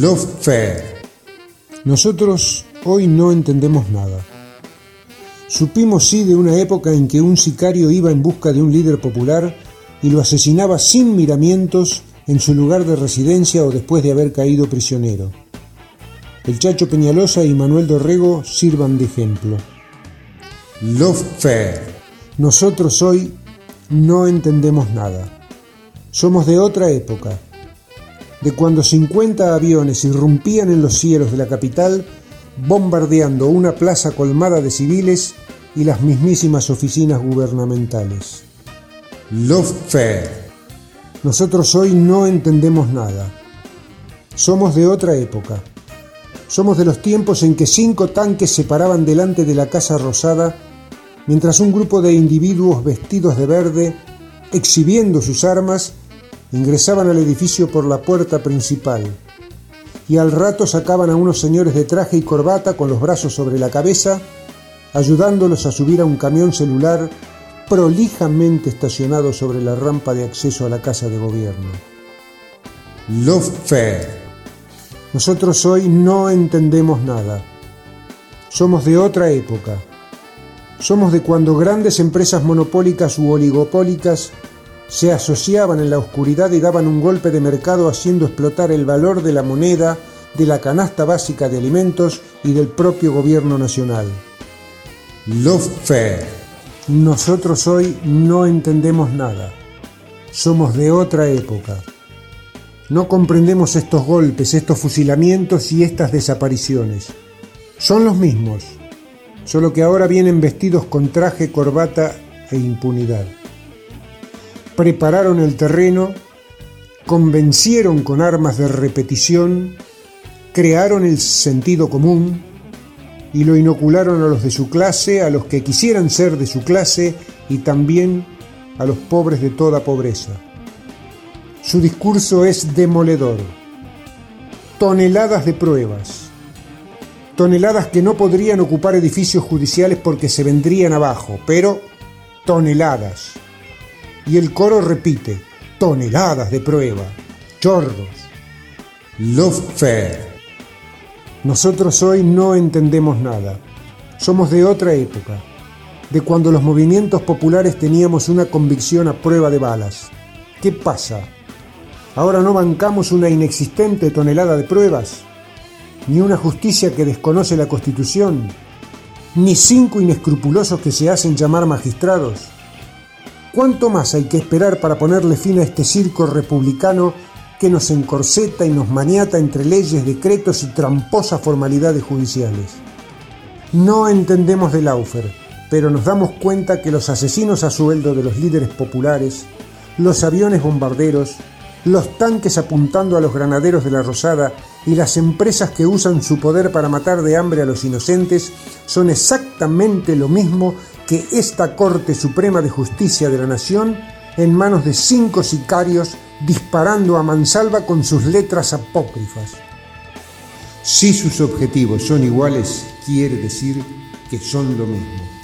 Love Fair. Nosotros hoy no entendemos nada. Supimos sí de una época en que un sicario iba en busca de un líder popular y lo asesinaba sin miramientos en su lugar de residencia o después de haber caído prisionero. El Chacho Peñalosa y Manuel Dorrego sirvan de ejemplo. Love Fair. Nosotros hoy no entendemos nada. Somos de otra época, de cuando 50 aviones irrumpían en los cielos de la capital, bombardeando una plaza colmada de civiles ingresaban al edificio por la puerta principal y al rato sacaban a unos señores de traje y corbata con los brazos sobre la cabeza, ayudándolos a subir a un camión celular prolijamente estacionado sobre la rampa de acceso a la casa de gobierno. Love Fair. Nosotros hoy no entendemos nada. Somos de otra época. Somos de cuando grandes empresas monopólicas u oligopólicas se asociaban en la oscuridad y daban un golpe de mercado haciendo explotar el valor de la moneda, de la canasta básica de alimentos y del propio gobierno nacional. Love Fair. Nosotros hoy no entendemos nada. Somos de otra época. No comprendemos estos golpes, estos fusilamientos y estas desapariciones. Son los mismos, solo que ahora vienen vestidos con traje, corbata e impunidad prepararon el terreno, convencieron con armas de repetición, crearon el sentido común y lo inocularon a los de su clase, a los que quisieran ser de su clase y también a los pobres de toda pobreza. Su discurso es demoledor. Toneladas de pruebas. Toneladas que no podrían ocupar edificios judiciales porque se vendrían abajo, pero toneladas y el coro repite, toneladas de prueba, chorros. Love Fair. Nosotros hoy no entendemos nada. Somos de otra época, de cuando los movimientos populares teníamos una convicción a prueba de balas. ¿Qué pasa? ¿Ahora no bancamos una inexistente tonelada de pruebas? ¿Ni una justicia que desconoce la Constitución? ¿Ni cinco inescrupulosos que se hacen llamar magistrados? ¿Cuánto más hay que esperar para ponerle fin a este circo republicano que nos encorseta y nos maniata entre leyes, decretos y tramposas formalidades judiciales? No entendemos de Laufer, pero nos damos cuenta que los asesinos a sueldo de los líderes populares, los aviones bombarderos, los tanques apuntando a los granaderos de la Rosada y las empresas que usan su poder para matar de hambre a los inocentes son exactamente lo mismo que esta Corte Suprema de Justicia de la Nación en manos de cinco sicarios disparando a mansalva con sus letras apócrifas. Si sus objetivos son iguales, quiere decir que son lo mismo.